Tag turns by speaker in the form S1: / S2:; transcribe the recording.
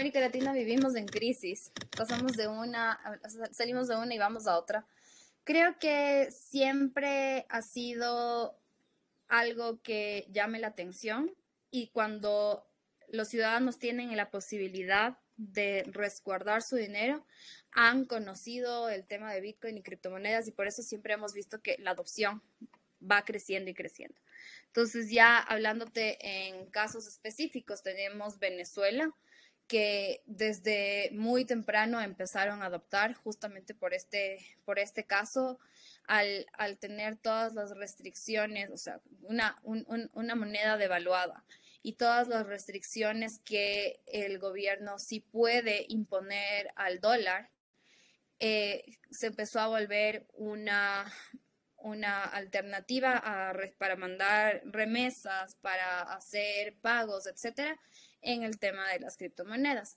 S1: América Latina vivimos en crisis. Pasamos de una, salimos de una y vamos a otra. Creo que siempre ha sido algo que llame la atención y cuando los ciudadanos tienen la posibilidad de resguardar su dinero, han conocido el tema de Bitcoin y criptomonedas y por eso siempre hemos visto que la adopción va creciendo y creciendo. Entonces, ya hablándote en casos específicos, tenemos Venezuela, que desde muy temprano empezaron a adoptar justamente por este, por este caso, al, al tener todas las restricciones, o sea, una, una moneda devaluada y todas las restricciones que el gobierno sí puede imponer al dólar, eh, se empezó a volver una, una alternativa para mandar remesas, para hacer pagos, etcétera, en el tema de las criptomonedas.